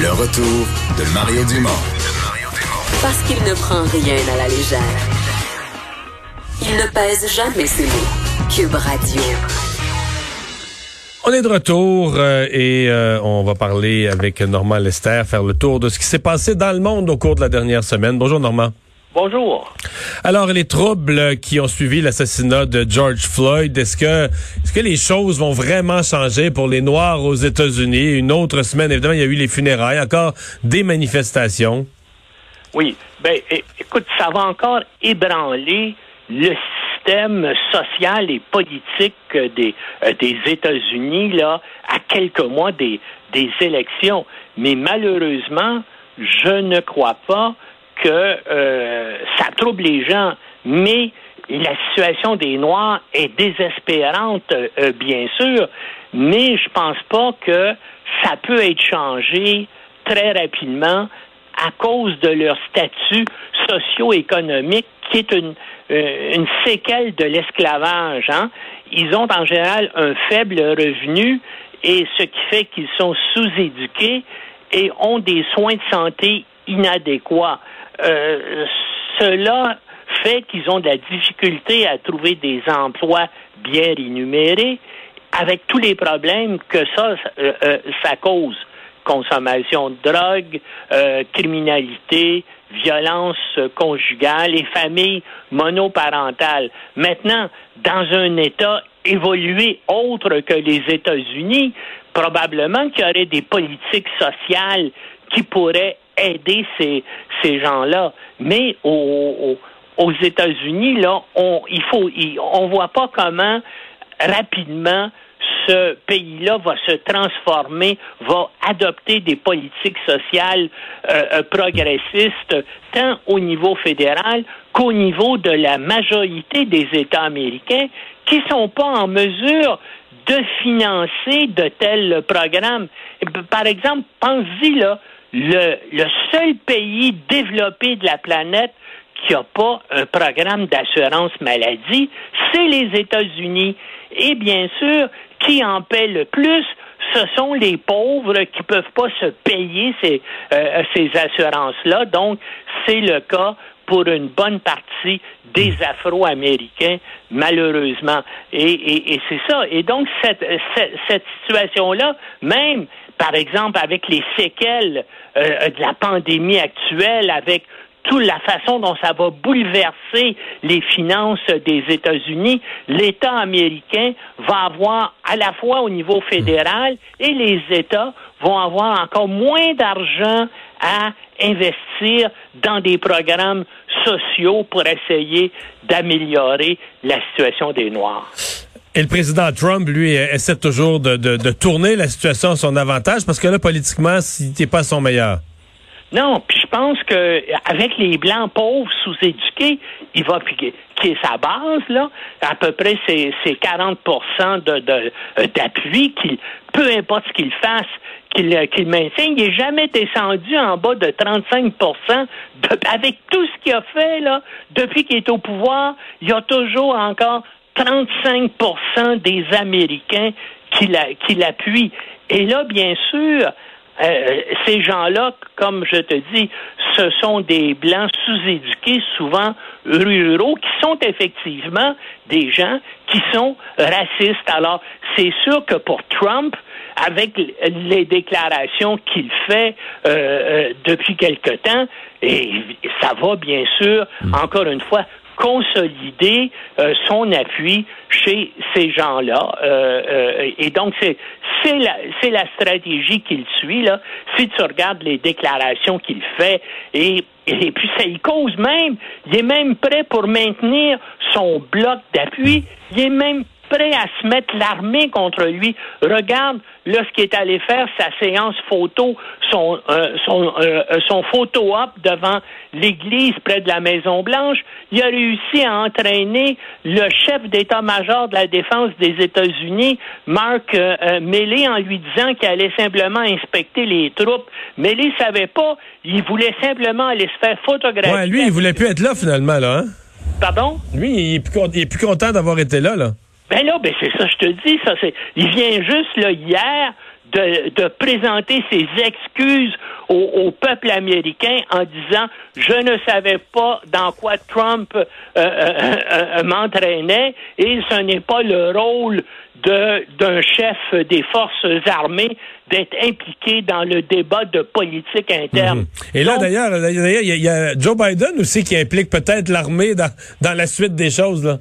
Le retour de Mario Dumont. Parce qu'il ne prend rien à la légère. Il ne pèse jamais ses mots. Cube Radio. On est de retour euh, et euh, on va parler avec Normand Lester, faire le tour de ce qui s'est passé dans le monde au cours de la dernière semaine. Bonjour Normand. Bonjour. Alors, les troubles qui ont suivi l'assassinat de George Floyd, est-ce que, est-ce que les choses vont vraiment changer pour les Noirs aux États-Unis? Une autre semaine, évidemment, il y a eu les funérailles, encore des manifestations. Oui. Ben, écoute, ça va encore ébranler le système social et politique des, euh, des États-Unis, là, à quelques mois des, des élections. Mais malheureusement, je ne crois pas que euh, ça trouble les gens, mais la situation des Noirs est désespérante, euh, bien sûr, mais je pense pas que ça peut être changé très rapidement à cause de leur statut socio-économique qui est une, euh, une séquelle de l'esclavage. Hein? Ils ont en général un faible revenu et ce qui fait qu'ils sont sous-éduqués et ont des soins de santé inadéquats. Euh, cela fait qu'ils ont de la difficulté à trouver des emplois bien rémunérés, avec tous les problèmes que ça, euh, euh, cause. Consommation de drogue, criminalité, violence conjugale et familles monoparentales. Maintenant, dans un État évolué autre que les États-Unis, probablement qu'il y aurait des politiques sociales qui pourraient aider ces, ces gens-là. Mais aux, aux États-Unis, là, on il faut on voit pas comment rapidement ce pays-là va se transformer, va adopter des politiques sociales euh, euh, progressistes, tant au niveau fédéral qu'au niveau de la majorité des États américains, qui sont pas en mesure de financer de tels programmes. Par exemple, pensez là, le, le seul pays développé de la planète qui n'a pas un programme d'assurance maladie, c'est les États-Unis. Et bien sûr, qui en paie le plus, ce sont les pauvres qui ne peuvent pas se payer ces, euh, ces assurances-là. Donc, c'est le cas pour une bonne partie des Afro-Américains, malheureusement. Et, et, c'est ça. Et donc, cette, cette situation-là, même par exemple, avec les séquelles euh, de la pandémie actuelle, avec toute la façon dont ça va bouleverser les finances des États-Unis, l'État américain va avoir à la fois au niveau fédéral et les États vont avoir encore moins d'argent à investir dans des programmes sociaux pour essayer d'améliorer la situation des Noirs. Et le président Trump, lui, essaie toujours de, de, tourner la situation à son avantage parce que là, politiquement, il n'est pas son meilleur. Non, puis je pense que avec les blancs pauvres sous-éduqués, il va piquer qui est sa base là, à peu près c'est 40 de d'appui qu'il peu importe ce qu'il fasse, qu'il qu'il maintient, il n'est jamais descendu en bas de 35% avec tout ce qu'il a fait là depuis qu'il est au pouvoir, il y a toujours encore 35% des Américains qui l'appuient. Et là, bien sûr, euh, ces gens-là, comme je te dis, ce sont des blancs sous-éduqués, souvent ruraux, qui sont effectivement des gens qui sont racistes. Alors, c'est sûr que pour Trump, avec les déclarations qu'il fait euh, euh, depuis quelque temps, et ça va bien sûr, mm. encore une fois, consolider euh, son appui chez ces gens-là. Euh, euh, et donc, c'est c'est la, la stratégie qu'il suit, là. Si tu regardes les déclarations qu'il fait, et, et puis ça y cause même, il est même prêt pour maintenir son bloc d'appui, il est même prêt à se mettre l'armée contre lui. Regarde là ce qu'il est allé faire, sa séance photo, son, euh, son, euh, son photo-op devant l'église près de la Maison-Blanche. Il a réussi à entraîner le chef d'état-major de la défense des États-Unis, Mark euh, Milley, en lui disant qu'il allait simplement inspecter les troupes. Milley savait pas, il voulait simplement aller se faire photographier. Ouais, lui, il voulait plus être là finalement, là. Hein? Pardon? Lui, il est plus, il est plus content d'avoir été là, là. Ben là, ben c'est ça, je te dis, ça c'est. Il vient juste là hier de, de présenter ses excuses au, au, peuple américain en disant je ne savais pas dans quoi Trump euh, euh, euh, m'entraînait et ce n'est pas le rôle d'un chef des forces armées d'être impliqué dans le débat de politique interne. Mhm. Et là, d'ailleurs, il y, a Joe Biden aussi qui implique peut-être l'armée dans, dans la suite des choses. Là.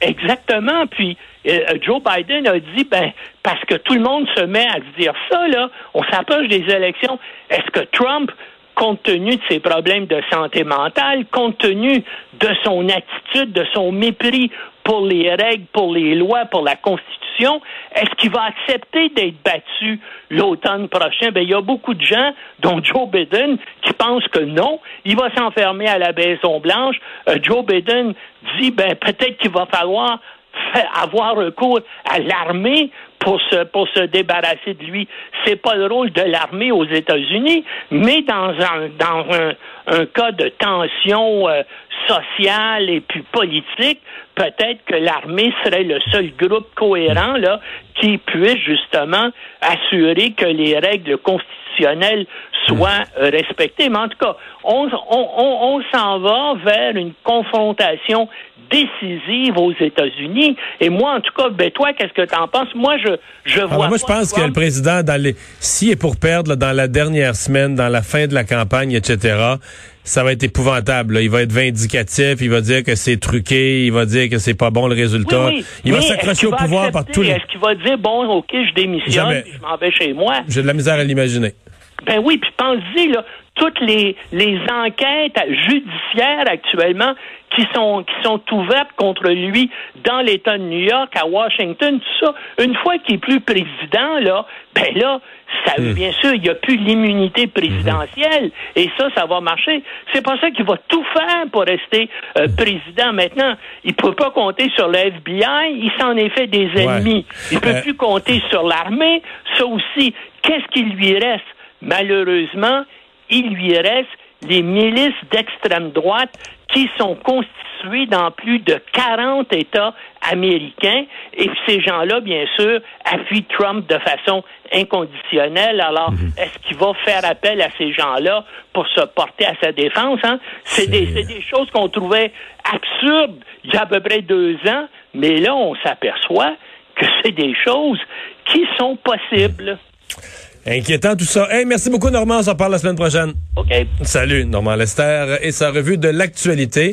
Exactement. Puis euh, Joe Biden a dit, ben, parce que tout le monde se met à dire ça, là, on s'approche des élections. Est-ce que Trump, compte tenu de ses problèmes de santé mentale, compte tenu de son attitude, de son mépris pour les règles, pour les lois, pour la Constitution, est-ce qu'il va accepter d'être battu l'automne prochain? Ben, il y a beaucoup de gens, dont Joe Biden, qui pensent que non, il va s'enfermer à la Maison Blanche. Euh, Joe Biden dit, ben, peut-être qu'il va falloir avoir recours à l'armée pour se, pour se débarrasser de lui. C'est pas le rôle de l'armée aux États-Unis, mais dans un, dans un, cas de tension euh, sociale et puis politique, peut-être que l'armée serait le seul groupe cohérent là qui puisse justement assurer que les règles constitutionnelles soient respectées. Mais en tout cas, on, on, on s'en va vers une confrontation décisive aux États-Unis. Et moi, en tout cas, ben toi, qu'est-ce que tu en penses? Moi, je, je ah, vois. moi, je pense que le président, dans les, s'il est pour perdre dans la dernière semaine, dans la fin de la campagne, etc., ça va être épouvantable. Il va être vindicatif, il va dire que c'est truqué, il va dire que c'est pas bon le résultat. Il va s'accrocher au pouvoir par tous les. Est-ce qu'il va dire bon, ok, je démissionne, je m'en vais chez moi? J'ai de la misère à l'imaginer. Ben oui, puis pense-y là, toutes les, les enquêtes judiciaires actuellement qui sont qui sont ouvertes contre lui dans l'État de New York, à Washington, tout ça. Une fois qu'il est plus président, là, ben là, ça, hmm. bien sûr, il n'y a plus l'immunité présidentielle, et ça, ça va marcher. C'est pas ça qu'il va tout faire pour rester euh, hmm. président. Maintenant, il peut pas compter sur le FBI, il s'en est fait des ennemis. Il peut euh. plus compter sur l'armée. Ça aussi, qu'est-ce qu'il lui reste? Malheureusement, il lui reste les milices d'extrême droite qui sont constituées dans plus de 40 États américains. Et ces gens-là, bien sûr, appuient Trump de façon inconditionnelle. Alors, mhm. est-ce qu'il va faire appel à ces gens-là pour se porter à sa défense? Hein? C'est des, des, choses qu'on trouvait absurdes il y a à peu près deux ans, mais là, on s'aperçoit que c'est des choses qui sont possibles. Inquiétant tout ça. Hey, merci beaucoup, Normand. On s'en parle la semaine prochaine. OK. Salut, Normand Lester et sa revue de l'actualité.